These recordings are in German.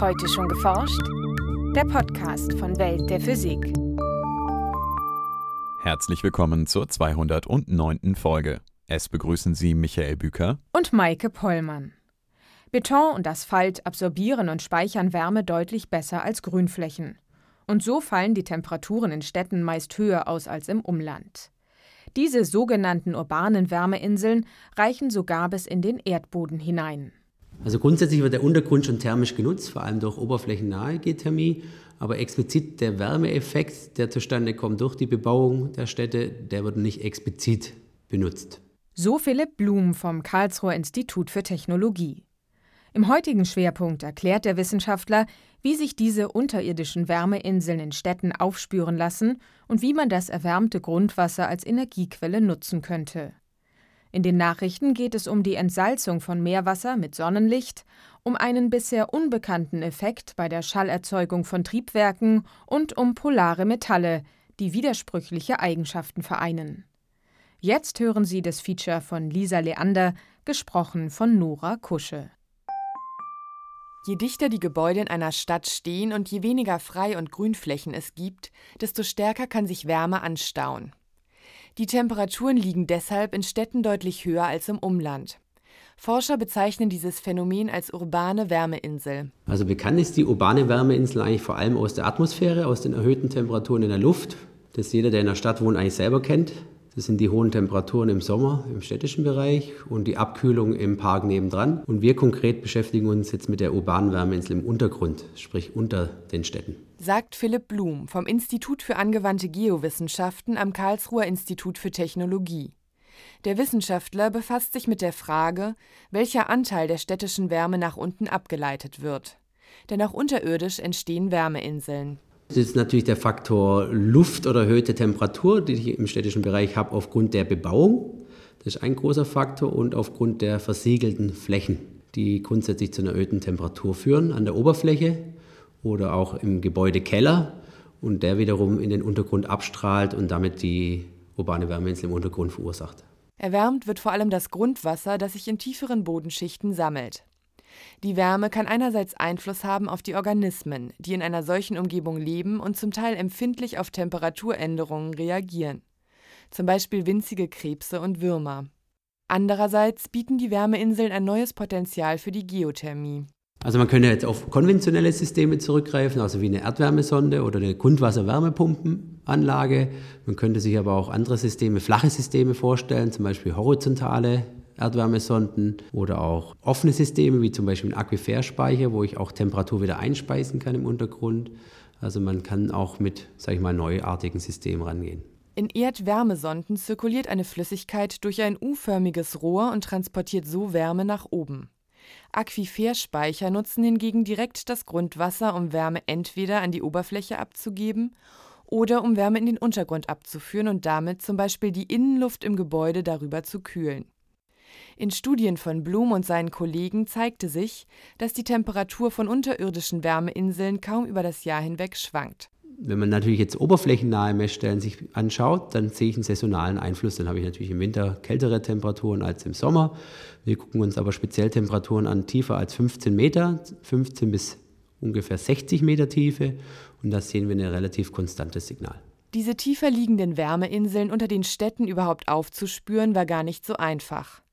Heute schon geforscht? Der Podcast von Welt der Physik. Herzlich willkommen zur 209. Folge. Es begrüßen Sie Michael Büker und Maike Pollmann. Beton und Asphalt absorbieren und speichern Wärme deutlich besser als Grünflächen. Und so fallen die Temperaturen in Städten meist höher aus als im Umland. Diese sogenannten urbanen Wärmeinseln reichen sogar bis in den Erdboden hinein. Also grundsätzlich wird der Untergrund schon thermisch genutzt, vor allem durch oberflächennahe Geothermie. Aber explizit der Wärmeeffekt, der zustande kommt durch die Bebauung der Städte, der wird nicht explizit benutzt. So Philipp Blum vom Karlsruher Institut für Technologie. Im heutigen Schwerpunkt erklärt der Wissenschaftler, wie sich diese unterirdischen Wärmeinseln in Städten aufspüren lassen und wie man das erwärmte Grundwasser als Energiequelle nutzen könnte. In den Nachrichten geht es um die Entsalzung von Meerwasser mit Sonnenlicht, um einen bisher unbekannten Effekt bei der Schallerzeugung von Triebwerken und um polare Metalle, die widersprüchliche Eigenschaften vereinen. Jetzt hören Sie das Feature von Lisa Leander, gesprochen von Nora Kusche. Je dichter die Gebäude in einer Stadt stehen und je weniger Frei- und Grünflächen es gibt, desto stärker kann sich Wärme anstauen. Die Temperaturen liegen deshalb in Städten deutlich höher als im Umland. Forscher bezeichnen dieses Phänomen als urbane Wärmeinsel. Also bekannt ist die urbane Wärmeinsel eigentlich vor allem aus der Atmosphäre, aus den erhöhten Temperaturen in der Luft, das jeder, der in der Stadt wohnt, eigentlich selber kennt. Das sind die hohen Temperaturen im Sommer im städtischen Bereich und die Abkühlung im Park nebendran. Und wir konkret beschäftigen uns jetzt mit der urbanen Wärmeinsel im Untergrund, sprich unter den Städten. Sagt Philipp Blum vom Institut für angewandte Geowissenschaften am Karlsruher Institut für Technologie. Der Wissenschaftler befasst sich mit der Frage, welcher Anteil der städtischen Wärme nach unten abgeleitet wird. Denn auch unterirdisch entstehen Wärmeinseln. Das ist natürlich der Faktor Luft oder erhöhte Temperatur, die ich im städtischen Bereich habe aufgrund der Bebauung. Das ist ein großer Faktor und aufgrund der versiegelten Flächen, die grundsätzlich zu einer erhöhten Temperatur führen an der Oberfläche oder auch im Gebäudekeller und der wiederum in den Untergrund abstrahlt und damit die urbane Wärmeinsel im Untergrund verursacht. Erwärmt wird vor allem das Grundwasser, das sich in tieferen Bodenschichten sammelt. Die Wärme kann einerseits Einfluss haben auf die Organismen, die in einer solchen Umgebung leben und zum Teil empfindlich auf Temperaturänderungen reagieren, zum Beispiel winzige Krebse und Würmer. Andererseits bieten die Wärmeinseln ein neues Potenzial für die Geothermie. Also man könnte jetzt auf konventionelle Systeme zurückgreifen, also wie eine Erdwärmesonde oder eine Grundwasserwärmepumpenanlage. Man könnte sich aber auch andere Systeme, flache Systeme vorstellen, zum Beispiel horizontale Erdwärmesonden oder auch offene Systeme, wie zum Beispiel ein Aquiferspeicher, wo ich auch Temperatur wieder einspeisen kann im Untergrund. Also man kann auch mit, sage ich mal, neuartigen Systemen rangehen. In Erdwärmesonden zirkuliert eine Flüssigkeit durch ein U-förmiges Rohr und transportiert so Wärme nach oben. Aquiferspeicher nutzen hingegen direkt das Grundwasser, um Wärme entweder an die Oberfläche abzugeben oder um Wärme in den Untergrund abzuführen und damit zum Beispiel die Innenluft im Gebäude darüber zu kühlen. In Studien von Blum und seinen Kollegen zeigte sich, dass die Temperatur von unterirdischen Wärmeinseln kaum über das Jahr hinweg schwankt. Wenn man natürlich jetzt oberflächennahe Messstellen sich anschaut, dann sehe ich einen saisonalen Einfluss. Dann habe ich natürlich im Winter kältere Temperaturen als im Sommer. Wir gucken uns aber speziell Temperaturen an tiefer als 15 Meter, 15 bis ungefähr 60 Meter Tiefe. Und da sehen wir ein relativ konstantes Signal. Diese tiefer liegenden Wärmeinseln unter den Städten überhaupt aufzuspüren, war gar nicht so einfach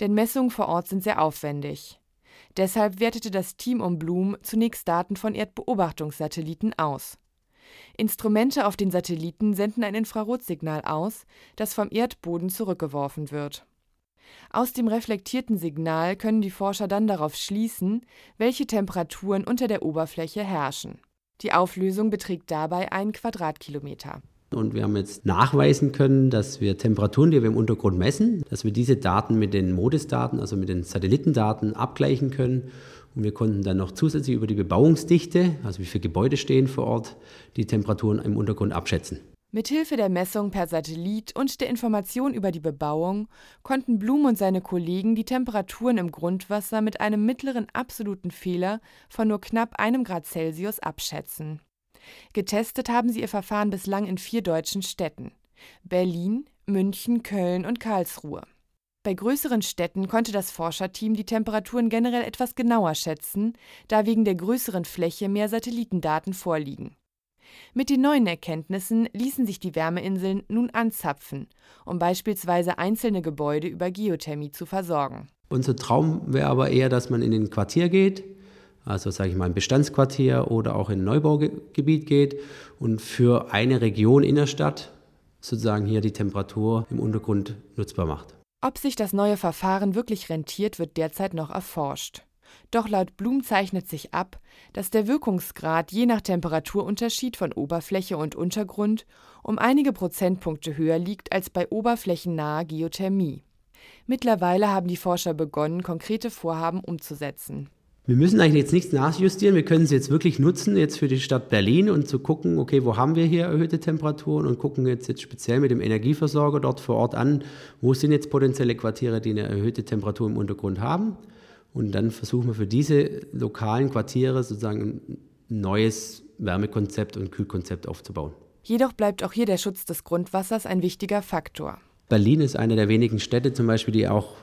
denn Messungen vor Ort sind sehr aufwendig. Deshalb wertete das Team um Blum zunächst Daten von Erdbeobachtungssatelliten aus. Instrumente auf den Satelliten senden ein Infrarotsignal aus, das vom Erdboden zurückgeworfen wird. Aus dem reflektierten Signal können die Forscher dann darauf schließen, welche Temperaturen unter der Oberfläche herrschen. Die Auflösung beträgt dabei ein Quadratkilometer. Und wir haben jetzt nachweisen können, dass wir Temperaturen, die wir im Untergrund messen, dass wir diese Daten mit den MODIS-Daten, also mit den Satellitendaten abgleichen können. Und wir konnten dann noch zusätzlich über die Bebauungsdichte, also wie viele Gebäude stehen vor Ort, die Temperaturen im Untergrund abschätzen. Mithilfe der Messung per Satellit und der Information über die Bebauung konnten Blum und seine Kollegen die Temperaturen im Grundwasser mit einem mittleren absoluten Fehler von nur knapp einem Grad Celsius abschätzen. Getestet haben sie ihr Verfahren bislang in vier deutschen Städten: Berlin, München, Köln und Karlsruhe. Bei größeren Städten konnte das Forscherteam die Temperaturen generell etwas genauer schätzen, da wegen der größeren Fläche mehr Satellitendaten vorliegen. Mit den neuen Erkenntnissen ließen sich die Wärmeinseln nun anzapfen, um beispielsweise einzelne Gebäude über Geothermie zu versorgen. Unser Traum wäre aber eher, dass man in ein Quartier geht, also sage ich mal ein Bestandsquartier oder auch in ein Neubaugebiet geht und für eine Region in der Stadt sozusagen hier die Temperatur im Untergrund nutzbar macht. Ob sich das neue Verfahren wirklich rentiert, wird derzeit noch erforscht. Doch laut Blum zeichnet sich ab, dass der Wirkungsgrad je nach Temperaturunterschied von Oberfläche und Untergrund um einige Prozentpunkte höher liegt als bei oberflächennaher Geothermie. Mittlerweile haben die Forscher begonnen, konkrete Vorhaben umzusetzen. Wir müssen eigentlich jetzt nichts nachjustieren. Wir können es jetzt wirklich nutzen, jetzt für die Stadt Berlin und zu gucken, okay, wo haben wir hier erhöhte Temperaturen und gucken jetzt, jetzt speziell mit dem Energieversorger dort vor Ort an, wo sind jetzt potenzielle Quartiere, die eine erhöhte Temperatur im Untergrund haben. Und dann versuchen wir für diese lokalen Quartiere sozusagen ein neues Wärmekonzept und Kühlkonzept aufzubauen. Jedoch bleibt auch hier der Schutz des Grundwassers ein wichtiger Faktor. Berlin ist eine der wenigen Städte zum Beispiel, die auch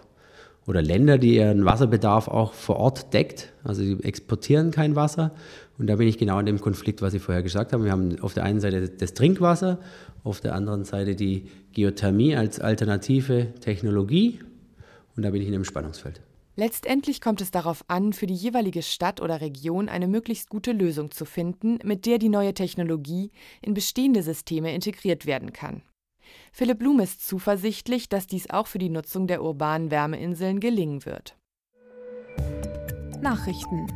oder Länder, die ihren Wasserbedarf auch vor Ort deckt. Also sie exportieren kein Wasser. Und da bin ich genau in dem Konflikt, was Sie vorher gesagt haben. Wir haben auf der einen Seite das Trinkwasser, auf der anderen Seite die Geothermie als alternative Technologie. Und da bin ich in einem Spannungsfeld. Letztendlich kommt es darauf an, für die jeweilige Stadt oder Region eine möglichst gute Lösung zu finden, mit der die neue Technologie in bestehende Systeme integriert werden kann. Philipp Blum ist zuversichtlich, dass dies auch für die Nutzung der urbanen Wärmeinseln gelingen wird. Nachrichten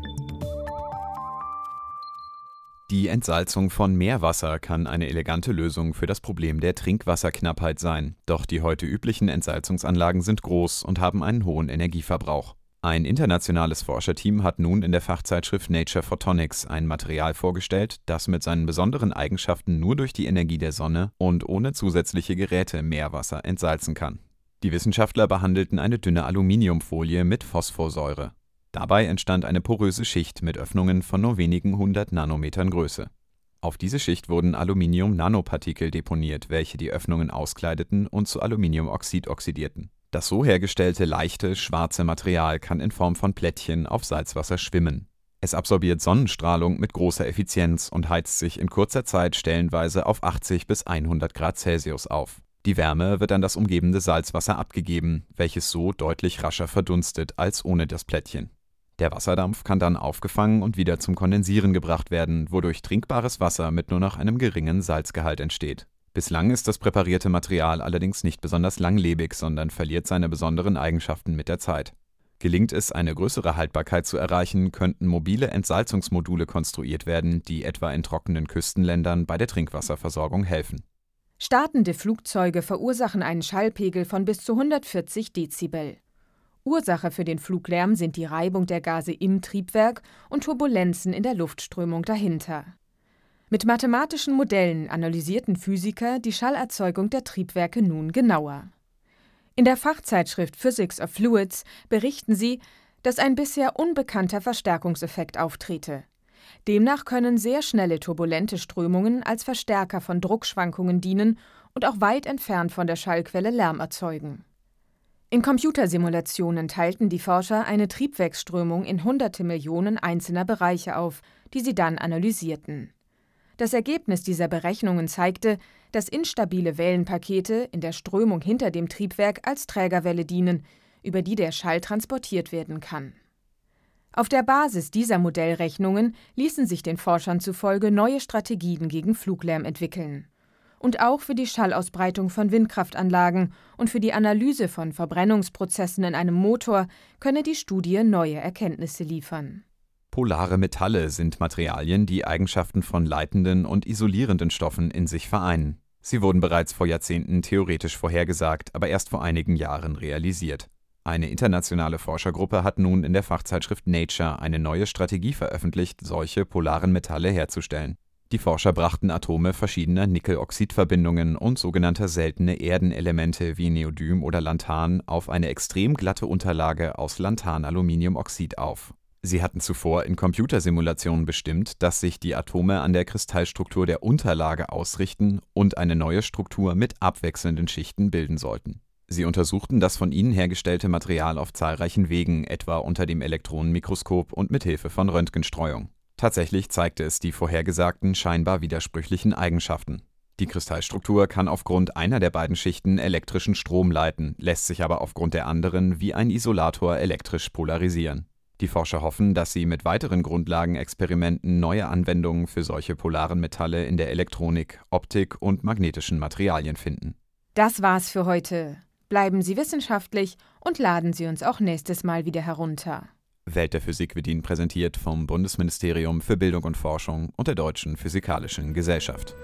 Die Entsalzung von Meerwasser kann eine elegante Lösung für das Problem der Trinkwasserknappheit sein. Doch die heute üblichen Entsalzungsanlagen sind groß und haben einen hohen Energieverbrauch. Ein internationales Forscherteam hat nun in der Fachzeitschrift Nature Photonics ein Material vorgestellt, das mit seinen besonderen Eigenschaften nur durch die Energie der Sonne und ohne zusätzliche Geräte Meerwasser entsalzen kann. Die Wissenschaftler behandelten eine dünne Aluminiumfolie mit Phosphorsäure. Dabei entstand eine poröse Schicht mit Öffnungen von nur wenigen hundert Nanometern Größe. Auf diese Schicht wurden Aluminium-Nanopartikel deponiert, welche die Öffnungen auskleideten und zu Aluminiumoxid oxidierten. Das so hergestellte leichte, schwarze Material kann in Form von Plättchen auf Salzwasser schwimmen. Es absorbiert Sonnenstrahlung mit großer Effizienz und heizt sich in kurzer Zeit stellenweise auf 80 bis 100 Grad Celsius auf. Die Wärme wird an das umgebende Salzwasser abgegeben, welches so deutlich rascher verdunstet als ohne das Plättchen. Der Wasserdampf kann dann aufgefangen und wieder zum Kondensieren gebracht werden, wodurch trinkbares Wasser mit nur noch einem geringen Salzgehalt entsteht. Bislang ist das präparierte Material allerdings nicht besonders langlebig, sondern verliert seine besonderen Eigenschaften mit der Zeit. Gelingt es, eine größere Haltbarkeit zu erreichen, könnten mobile Entsalzungsmodule konstruiert werden, die etwa in trockenen Küstenländern bei der Trinkwasserversorgung helfen. Startende Flugzeuge verursachen einen Schallpegel von bis zu 140 Dezibel. Ursache für den Fluglärm sind die Reibung der Gase im Triebwerk und Turbulenzen in der Luftströmung dahinter. Mit mathematischen Modellen analysierten Physiker die Schallerzeugung der Triebwerke nun genauer. In der Fachzeitschrift Physics of Fluids berichten sie, dass ein bisher unbekannter Verstärkungseffekt auftrete. Demnach können sehr schnelle turbulente Strömungen als Verstärker von Druckschwankungen dienen und auch weit entfernt von der Schallquelle Lärm erzeugen. In Computersimulationen teilten die Forscher eine Triebwerksströmung in hunderte Millionen einzelner Bereiche auf, die sie dann analysierten. Das Ergebnis dieser Berechnungen zeigte, dass instabile Wellenpakete in der Strömung hinter dem Triebwerk als Trägerwelle dienen, über die der Schall transportiert werden kann. Auf der Basis dieser Modellrechnungen ließen sich den Forschern zufolge neue Strategien gegen Fluglärm entwickeln. Und auch für die Schallausbreitung von Windkraftanlagen und für die Analyse von Verbrennungsprozessen in einem Motor könne die Studie neue Erkenntnisse liefern. Polare Metalle sind Materialien, die Eigenschaften von leitenden und isolierenden Stoffen in sich vereinen. Sie wurden bereits vor Jahrzehnten theoretisch vorhergesagt, aber erst vor einigen Jahren realisiert. Eine internationale Forschergruppe hat nun in der Fachzeitschrift Nature eine neue Strategie veröffentlicht, solche polaren Metalle herzustellen. Die Forscher brachten Atome verschiedener Nickeloxidverbindungen und sogenannter seltene Erdenelemente wie Neodym oder Lanthan auf eine extrem glatte Unterlage aus Lanthanaluminiumoxid auf. Sie hatten zuvor in Computersimulationen bestimmt, dass sich die Atome an der Kristallstruktur der Unterlage ausrichten und eine neue Struktur mit abwechselnden Schichten bilden sollten. Sie untersuchten das von ihnen hergestellte Material auf zahlreichen Wegen, etwa unter dem Elektronenmikroskop und mit Hilfe von Röntgenstreuung. Tatsächlich zeigte es die vorhergesagten scheinbar widersprüchlichen Eigenschaften. Die Kristallstruktur kann aufgrund einer der beiden Schichten elektrischen Strom leiten, lässt sich aber aufgrund der anderen wie ein Isolator elektrisch polarisieren. Die Forscher hoffen, dass sie mit weiteren Grundlagenexperimenten neue Anwendungen für solche polaren Metalle in der Elektronik, Optik und magnetischen Materialien finden. Das war's für heute. Bleiben Sie wissenschaftlich und laden Sie uns auch nächstes Mal wieder herunter. Welt der Physik wird Ihnen präsentiert vom Bundesministerium für Bildung und Forschung und der Deutschen Physikalischen Gesellschaft.